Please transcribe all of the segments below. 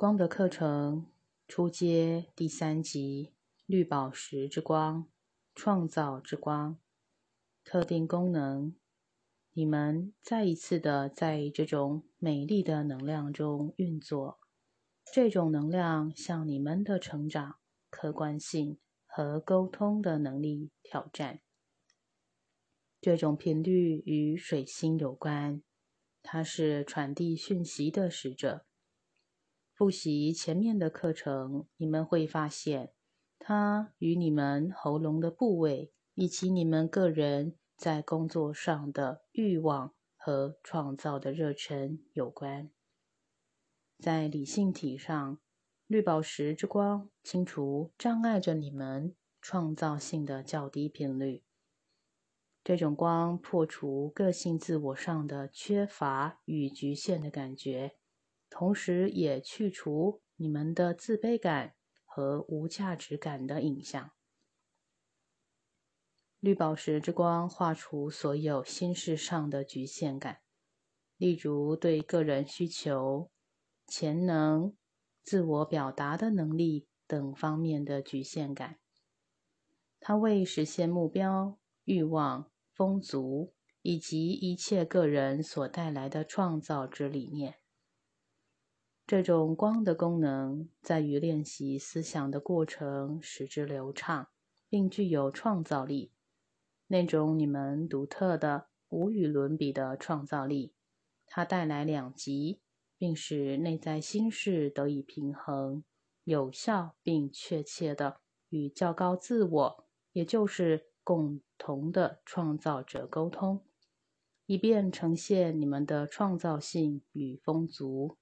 光的课程初阶第三集：绿宝石之光，创造之光，特定功能。你们再一次的在这种美丽的能量中运作，这种能量向你们的成长、客观性和沟通的能力挑战。这种频率与水星有关，它是传递讯息的使者。复习前面的课程，你们会发现，它与你们喉咙的部位以及你们个人在工作上的欲望和创造的热忱有关。在理性体上，绿宝石之光清除障碍着你们创造性的较低频率。这种光破除个性自我上的缺乏与局限的感觉，同时也去除你们的自卑感和无价值感的影像。绿宝石之光画出所有心事上的局限感，例如对个人需求、潜能、自我表达的能力等方面的局限感。它为实现目标。欲望、丰足以及一切个人所带来的创造之理念。这种光的功能在于练习思想的过程使之流畅，并具有创造力。那种你们独特的、无与伦比的创造力，它带来两极，并使内在心事得以平衡，有效并确切的与较高自我，也就是共。同的创造者沟通，以便呈现你们的创造性与丰足。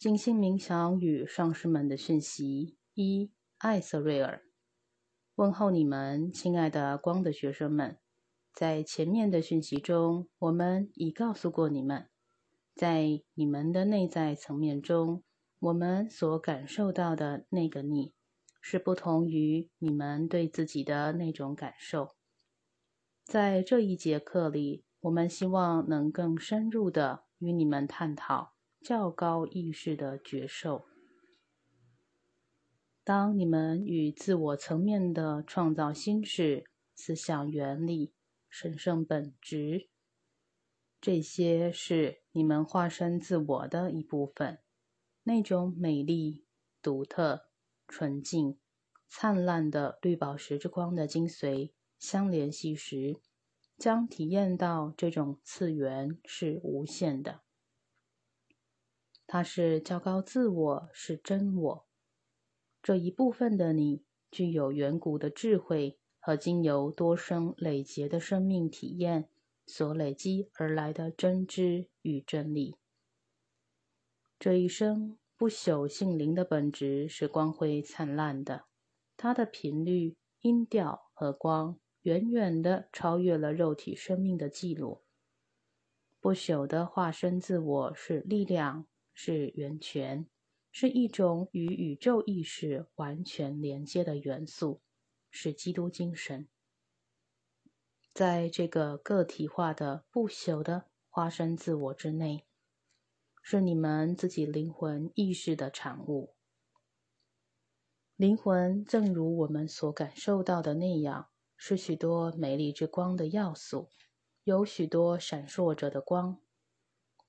静心冥想与上师们的讯息一，艾瑟瑞尔，问候你们，亲爱的光的学生们。在前面的讯息中，我们已告诉过你们，在你们的内在层面中，我们所感受到的那个你。是不同于你们对自己的那种感受。在这一节课里，我们希望能更深入的与你们探讨较高意识的觉受。当你们与自我层面的创造心事、思想原理、神圣本质，这些是你们化身自我的一部分，那种美丽、独特。纯净、灿烂的绿宝石之光的精髓相联系时，将体验到这种次元是无限的。它是较高自我，是真我。这一部分的你具有远古的智慧和经由多生累劫的生命体验所累积而来的真知与真理。这一生。不朽性灵的本质是光辉灿烂的，它的频率、音调和光远远的超越了肉体生命的记录。不朽的化身自我是力量，是源泉，是一种与宇宙意识完全连接的元素，是基督精神。在这个个体化的不朽的化身自我之内。是你们自己灵魂意识的产物。灵魂正如我们所感受到的那样，是许多美丽之光的要素，有许多闪烁着的光，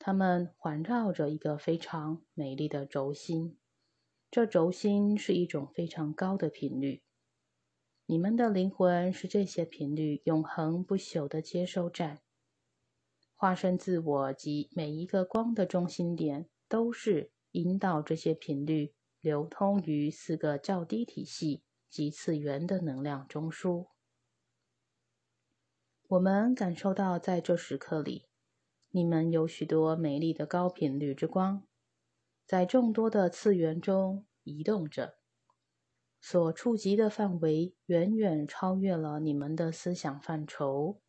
它们环绕着一个非常美丽的轴心。这轴心是一种非常高的频率。你们的灵魂是这些频率永恒不朽的接收站。化身自我及每一个光的中心点，都是引导这些频率流通于四个较低体系及次元的能量中枢。我们感受到，在这时刻里，你们有许多美丽的高频率之光，在众多的次元中移动着，所触及的范围远远超越了你们的思想范畴。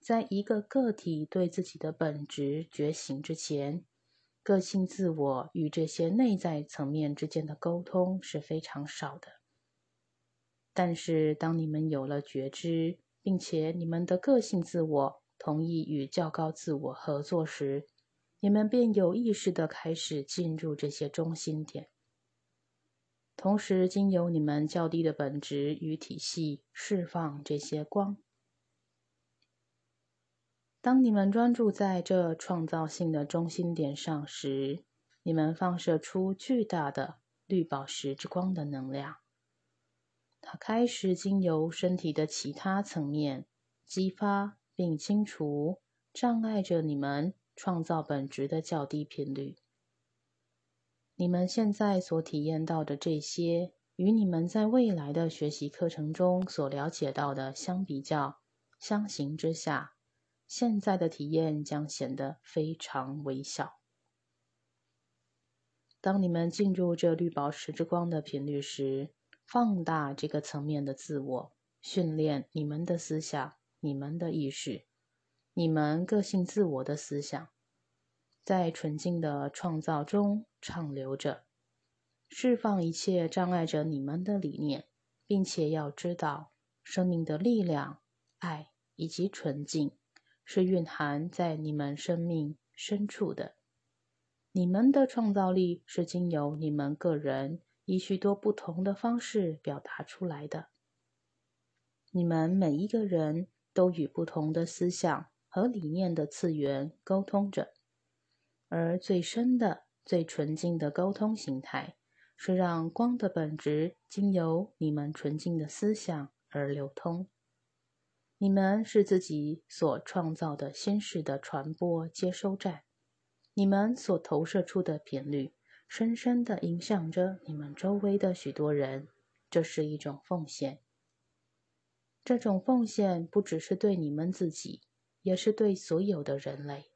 在一个个体对自己的本质觉醒之前，个性自我与这些内在层面之间的沟通是非常少的。但是，当你们有了觉知，并且你们的个性自我同意与较高自我合作时，你们便有意识的开始进入这些中心点，同时经由你们较低的本质与体系释放这些光。当你们专注在这创造性的中心点上时，你们放射出巨大的绿宝石之光的能量。它开始经由身体的其他层面激发并清除障碍着你们创造本质的较低频率。你们现在所体验到的这些，与你们在未来的学习课程中所了解到的相比较，相形之下，现在的体验将显得非常微小。当你们进入这绿宝石之光的频率时，放大这个层面的自我，训练你们的思想、你们的意识、你们个性自我的思想，在纯净的创造中畅流着，释放一切障碍着你们的理念，并且要知道，生命的力量、爱以及纯净是蕴含在你们生命深处的。你们的创造力是经由你们个人。以许多不同的方式表达出来的。你们每一个人都与不同的思想和理念的次元沟通着，而最深的、最纯净的沟通形态是让光的本质经由你们纯净的思想而流通。你们是自己所创造的心事的传播接收站，你们所投射出的频率。深深的影响着你们周围的许多人，这是一种奉献。这种奉献不只是对你们自己，也是对所有的人类，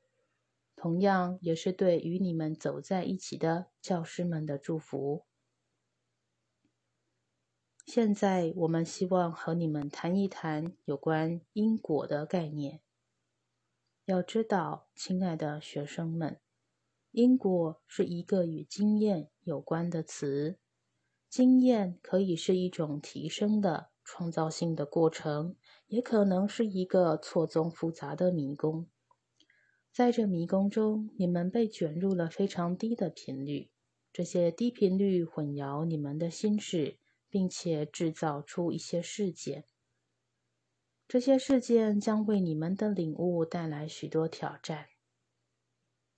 同样也是对与你们走在一起的教师们的祝福。现在，我们希望和你们谈一谈有关因果的概念。要知道，亲爱的学生们。因果是一个与经验有关的词，经验可以是一种提升的创造性的过程，也可能是一个错综复杂的迷宫。在这迷宫中，你们被卷入了非常低的频率，这些低频率混淆你们的心事，并且制造出一些事件。这些事件将为你们的领悟带来许多挑战。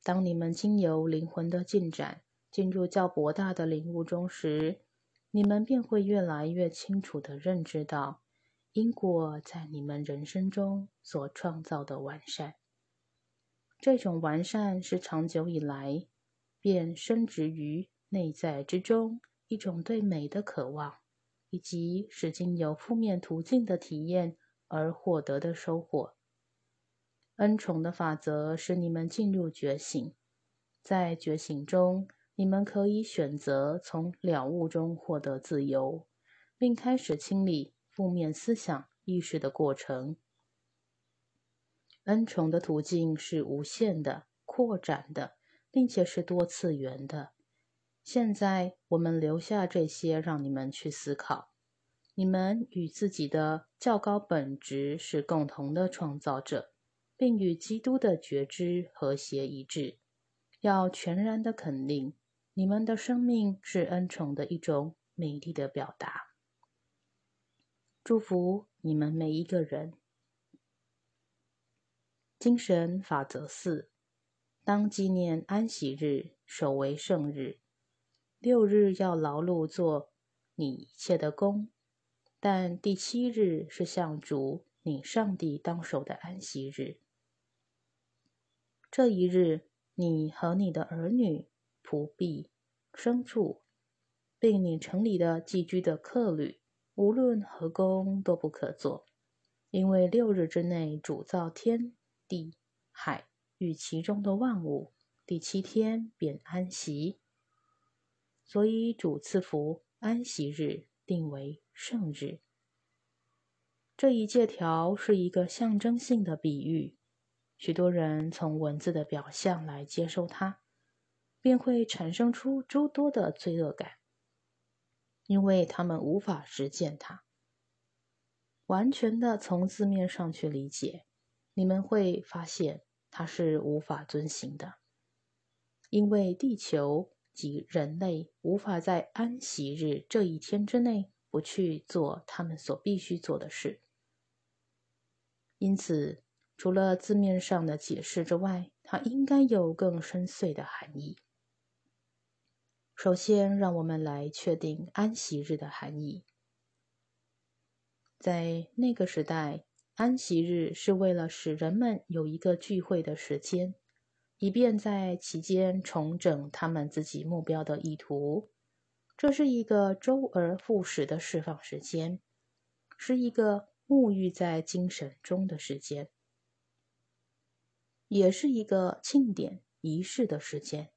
当你们经由灵魂的进展进入较博大的领悟中时，你们便会越来越清楚地认知到因果在你们人生中所创造的完善。这种完善是长久以来便深植于内在之中一种对美的渴望，以及是经由负面途径的体验而获得的收获。恩宠的法则使你们进入觉醒，在觉醒中，你们可以选择从了悟中获得自由，并开始清理负面思想意识的过程。恩宠的途径是无限的、扩展的，并且是多次元的。现在，我们留下这些让你们去思考。你们与自己的较高本质是共同的创造者。并与基督的觉知和谐一致。要全然的肯定，你们的生命是恩宠的一种美丽的表达。祝福你们每一个人。精神法则四：当纪念安息日，守为圣日。六日要劳碌做你一切的工，但第七日是向主你上帝当守的安息日。这一日，你和你的儿女、仆婢、牲畜，并你城里的寄居的客旅，无论何工都不可做，因为六日之内主造天地海与其中的万物，第七天便安息。所以主赐福安息日，定为圣日。这一借条是一个象征性的比喻。许多人从文字的表象来接收它，便会产生出诸多的罪恶感，因为他们无法实践它。完全的从字面上去理解，你们会发现它是无法遵行的。因为地球及人类无法在安息日这一天之内不去做他们所必须做的事。因此，除了字面上的解释之外，它应该有更深邃的含义。首先，让我们来确定安息日的含义。在那个时代，安息日是为了使人们有一个聚会的时间，以便在其间重整他们自己目标的意图。这是一个周而复始的释放时间，是一个。沐浴在精神中的时间，也是一个庆典仪式的时间。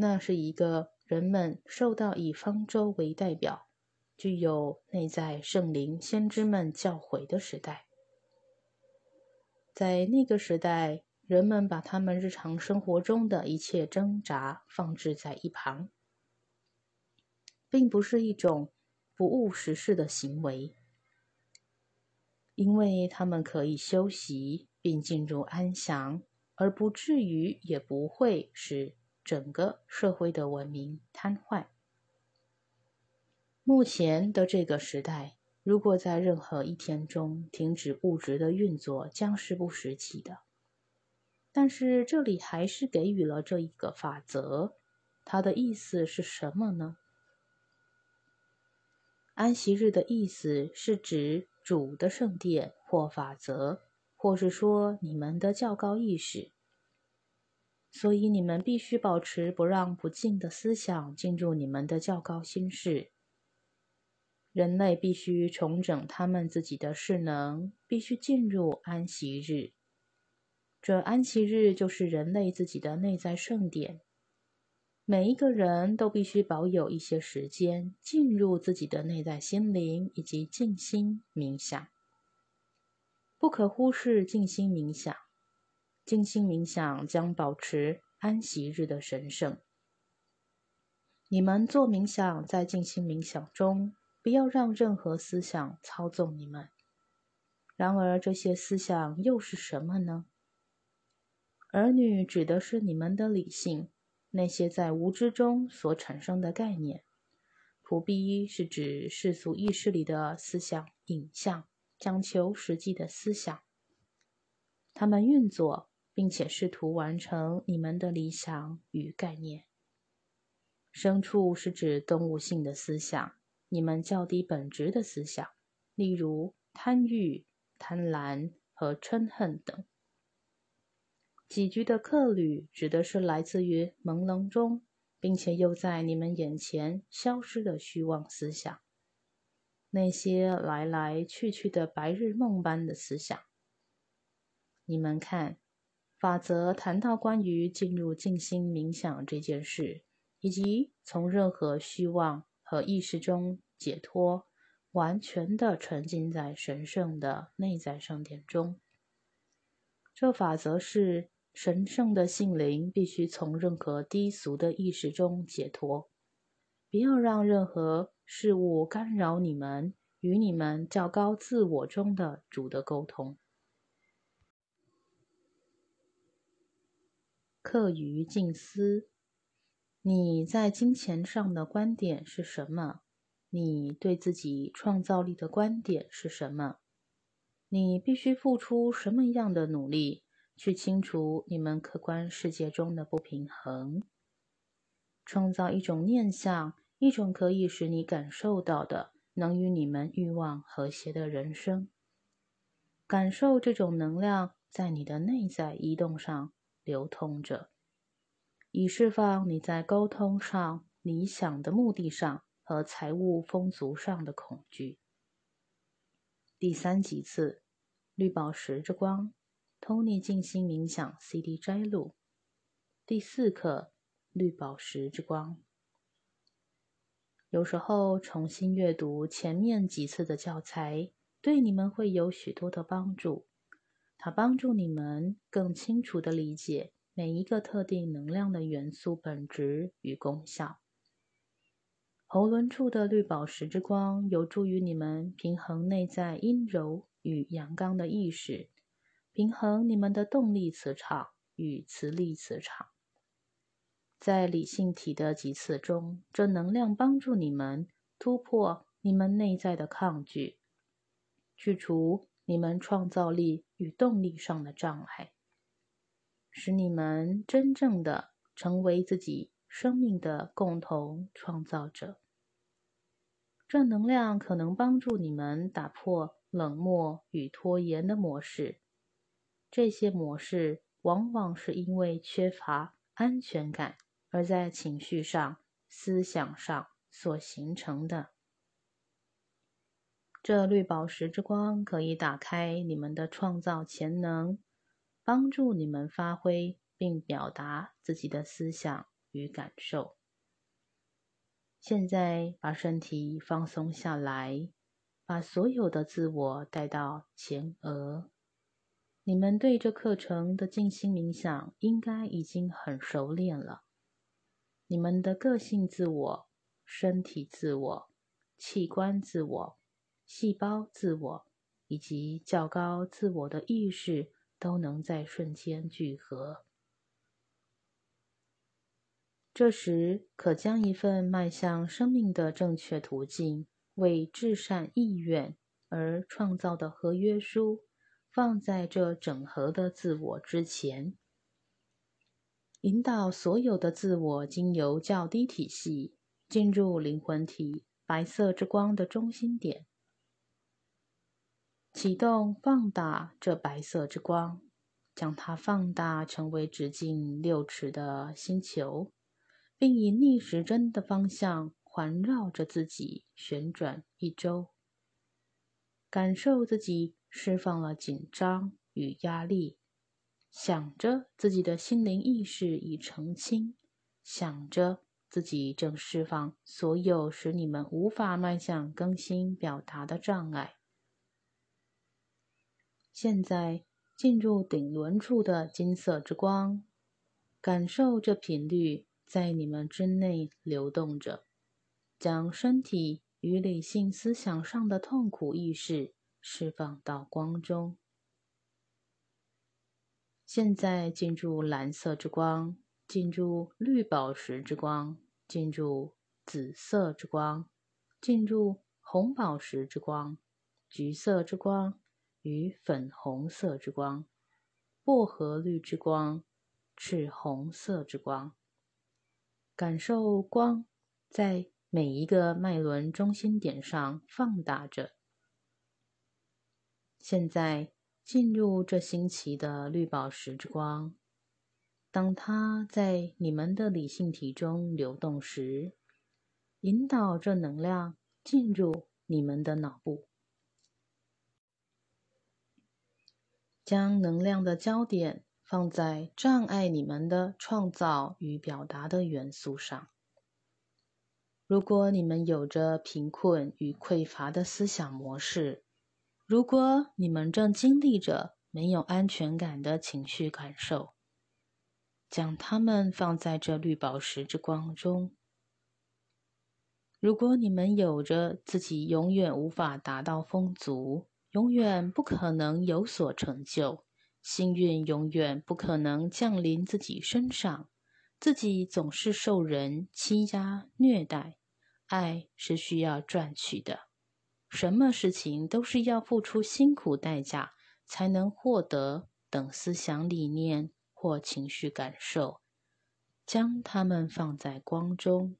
那是一个人们受到以方舟为代表、具有内在圣灵先知们教诲的时代。在那个时代，人们把他们日常生活中的一切挣扎放置在一旁，并不是一种不务实事的行为。因为他们可以休息并进入安详，而不至于也不会使整个社会的文明瘫痪。目前的这个时代，如果在任何一天中停止物质的运作，将是不实际的。但是这里还是给予了这一个法则，它的意思是什么呢？安息日的意思是指。主的圣殿或法则，或是说你们的较高意识，所以你们必须保持不让不敬的思想进入你们的较高心事。人类必须重整他们自己的势能，必须进入安息日。这安息日就是人类自己的内在圣典。每一个人都必须保有一些时间，进入自己的内在心灵以及静心冥想。不可忽视静心冥想，静心冥想将保持安息日的神圣。你们做冥想，在静心冥想中，不要让任何思想操纵你们。然而，这些思想又是什么呢？儿女指的是你们的理性。那些在无知中所产生的概念，普逼是指世俗意识里的思想影像，讲求实际的思想。他们运作，并且试图完成你们的理想与概念。牲畜是指动物性的思想，你们较低本质的思想，例如贪欲、贪婪和嗔恨等。几局的客旅指的是来自于朦胧中，并且又在你们眼前消失的虚妄思想，那些来来去去的白日梦般的思想。你们看，法则谈到关于进入静心冥想这件事，以及从任何虚妄和意识中解脱，完全的沉浸在神圣的内在圣殿中。这法则是。神圣的性灵必须从任何低俗的意识中解脱，不要让任何事物干扰你们与你们较高自我中的主的沟通。课余静思：你在金钱上的观点是什么？你对自己创造力的观点是什么？你必须付出什么样的努力？去清除你们客观世界中的不平衡，创造一种念想，一种可以使你感受到的能与你们欲望和谐的人生。感受这种能量在你的内在移动上流通着，以释放你在沟通上、理想的目的上和财务丰足上的恐惧。第三几次，绿宝石之光。Tony 静心冥想 CD 摘录，第四课：绿宝石之光。有时候重新阅读前面几次的教材，对你们会有许多的帮助。它帮助你们更清楚地理解每一个特定能量的元素本质与功效。喉轮处的绿宝石之光有助于你们平衡内在阴柔与阳刚的意识。平衡你们的动力磁场与磁力磁场，在理性体的几次中，这能量帮助你们突破你们内在的抗拒，去除你们创造力与动力上的障碍，使你们真正的成为自己生命的共同创造者。正能量可能帮助你们打破冷漠与拖延的模式，这些模式往往是因为缺乏安全感。而在情绪上、思想上所形成的，这绿宝石之光可以打开你们的创造潜能，帮助你们发挥并表达自己的思想与感受。现在把身体放松下来，把所有的自我带到前额。你们对这课程的静心冥想应该已经很熟练了。你们的个性自我、身体自我、器官自我、细胞自我以及较高自我的意识都能在瞬间聚合。这时，可将一份迈向生命的正确途径、为至善意愿而创造的合约书放在这整合的自我之前。引导所有的自我经由较低体系进入灵魂体白色之光的中心点，启动放大这白色之光，将它放大成为直径六尺的星球，并以逆时针的方向环绕着自己旋转一周。感受自己释放了紧张与压力。想着自己的心灵意识已澄清，想着自己正释放所有使你们无法迈向更新表达的障碍。现在进入顶轮处的金色之光，感受这频率在你们之内流动着，将身体与理性思想上的痛苦意识释放到光中。现在进入蓝色之光，进入绿宝石之光，进入紫色之光，进入红宝石之光，橘色之光与粉红色之光，薄荷绿之光，赤红色之光。感受光在每一个脉轮中心点上放大着。现在。进入这星期的绿宝石之光，当它在你们的理性体中流动时，引导这能量进入你们的脑部，将能量的焦点放在障碍你们的创造与表达的元素上。如果你们有着贫困与匮乏的思想模式，如果你们正经历着没有安全感的情绪感受，将它们放在这绿宝石之光中。如果你们有着自己永远无法达到丰足，永远不可能有所成就，幸运永远不可能降临自己身上，自己总是受人欺压虐待，爱是需要赚取的。什么事情都是要付出辛苦代价才能获得等思想理念或情绪感受，将它们放在光中，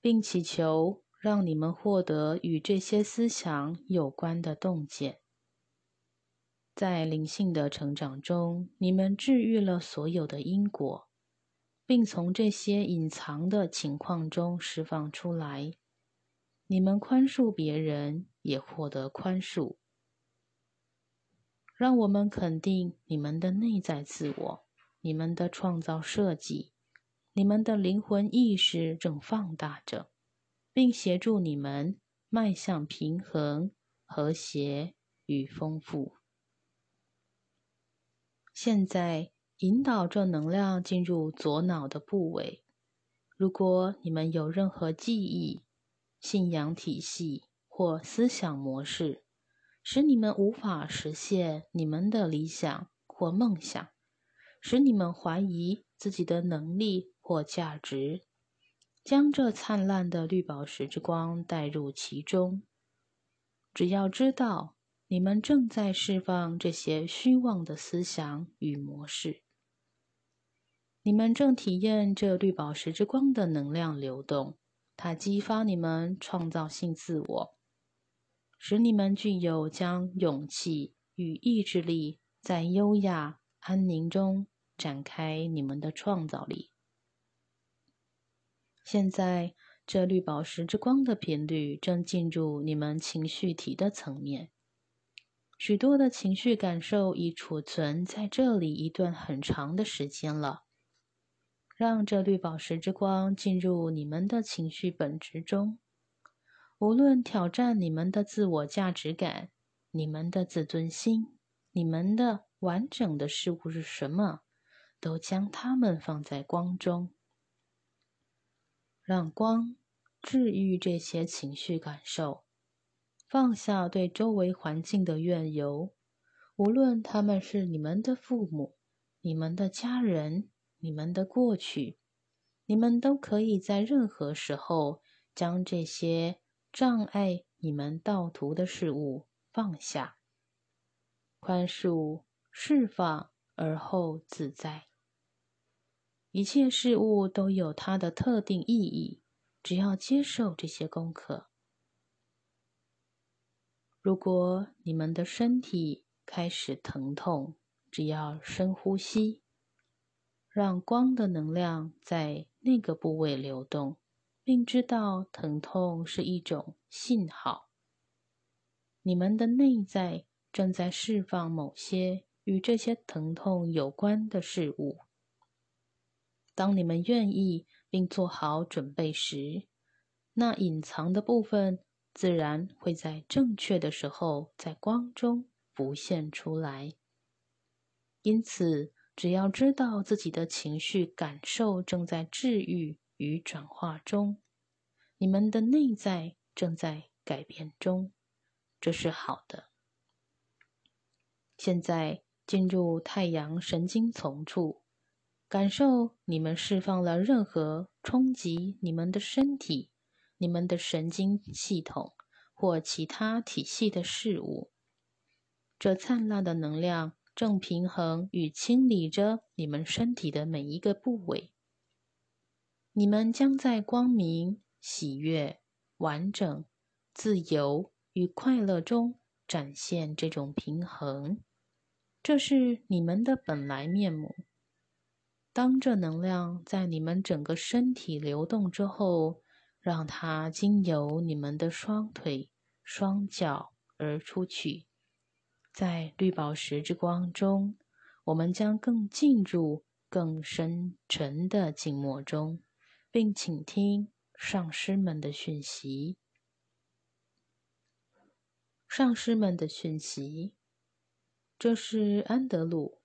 并祈求让你们获得与这些思想有关的洞见。在灵性的成长中，你们治愈了所有的因果，并从这些隐藏的情况中释放出来。你们宽恕别人，也获得宽恕。让我们肯定你们的内在自我，你们的创造设计，你们的灵魂意识正放大着，并协助你们迈向平衡、和谐与丰富。现在引导这能量进入左脑的部位。如果你们有任何记忆，信仰体系或思想模式，使你们无法实现你们的理想或梦想，使你们怀疑自己的能力或价值，将这灿烂的绿宝石之光带入其中。只要知道你们正在释放这些虚妄的思想与模式，你们正体验这绿宝石之光的能量流动，它激发你们创造性自我，使你们具有将勇气与意志力在优雅安宁中展开你们的创造力。现在。这绿宝石之光的频率正进入你们情绪体的层面，许多的情绪感受已储存在这里一段很长的时间了。让这绿宝石之光进入你们的情绪本质中，无论挑战你们的自我价值感、你们的自尊心、你们的完整的事物是什么，都将它们放在光中。让光治愈这些情绪感受，放下对周围环境的怨尤，无论他们是你们的父母、你们的家人、你们的过去，你们都可以在任何时候将这些障碍你们道途的事物放下、宽恕、释放，而后自在。一切事物都有它的特定意义，只要接受这些功课。如果你们的身体开始疼痛，只要深呼吸，让光的能量在那个部位流动，并知道疼痛是一种信号。你们的内在正在释放某些与这些疼痛有关的事物。当你们愿意并做好准备时，那隐藏的部分自然会在正确的时候在光中浮现出来。因此，只要知道自己的情绪感受正在治愈与转化中，你们的内在正在改变中，这是好的。现在进入太阳神经丛处。感受你们释放了任何冲击你们的身体、你们的神经系统或其他体系的事物。这灿烂的能量正平衡与清理着你们身体的每一个部位。你们将在光明、喜悦、完整、自由与快乐中展现这种平衡。这是你们的本来面目。当这能量在你们整个身体流动之后，让它经由你们的双腿、双脚而出去，在绿宝石之光中，我们将更进入更深沉的静默中，并倾听上师们的讯息。上师们的讯息，这是安德鲁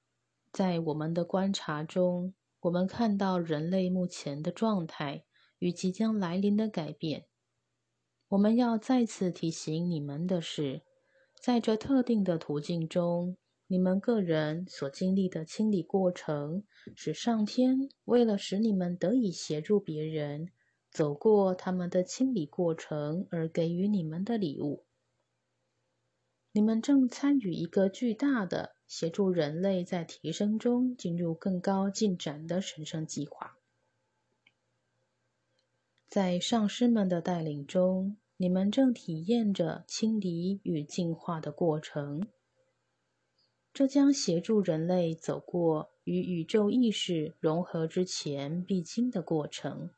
在我们的观察中。我们看到人类目前的状态与即将来临的改变。我们要再次提醒你们的是，在这特定的途径中，你们个人所经历的清理过程，是上天为了使你们得以协助别人走过他们的清理过程而给予你们的礼物。你们正参与一个巨大的。协助人类在提升中进入更高进展的神圣计划，在上师们的带领中，你们正体验着清理与进化的过程。这将协助人类走过与宇宙意识融合之前必经的过程。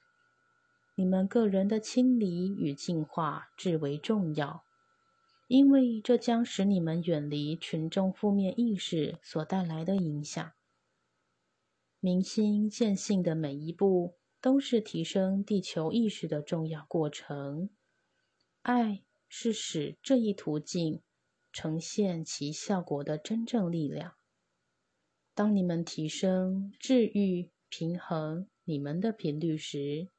你们个人的清理与进化至为重要。因为这将使你们远离群众负面意识所带来的影响。明心见性的每一步都是提升地球意识的重要过程。爱是使这一途径呈现其效果的真正力量。当你们提升、治愈、平衡你们的频率时，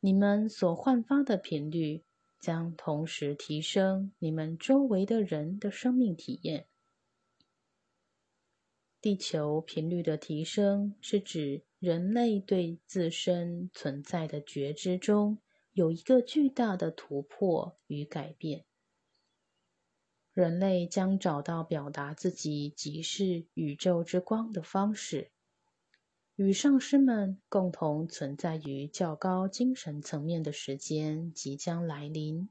你们所焕发的频率。将同时提升你们周围的人的生命体验。地球频率的提升，是指人类对自身存在的觉知中有一个巨大的突破与改变。人类将找到表达自己即是宇宙之光的方式，与上师们共同存在于较高精神层面的时间即将来临。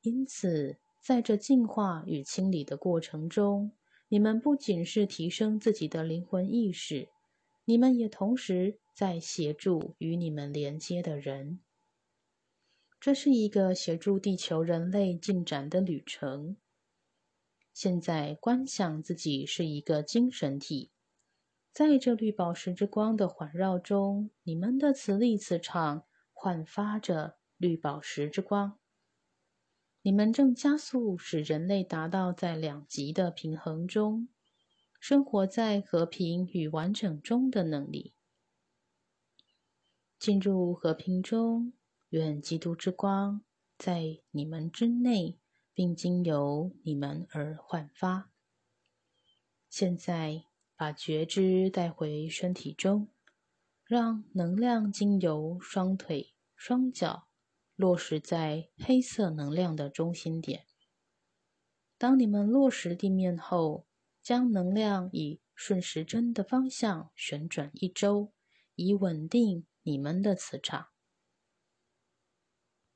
因此，在这净化与清理的过程中，你们不仅是提升自己的灵魂意识，你们也同时在协助与你们连接的人。这是一个协助地球人类进展的旅程。现在观想自己是一个精神体，在这绿宝石之光的环绕中，你们的磁力磁场焕发着绿宝石之光。你们正加速使人类达到在两极的平衡中，生活在和平与完整中的能力。进入和平中，愿基督之光在你们之内，并经由你们而焕发。现在把觉知带回身体中，让能量经由双腿、双脚。落实在黑色能量的中心点。当你们落实地面后，将能量以顺时针的方向旋转一周，以稳定你们的磁场。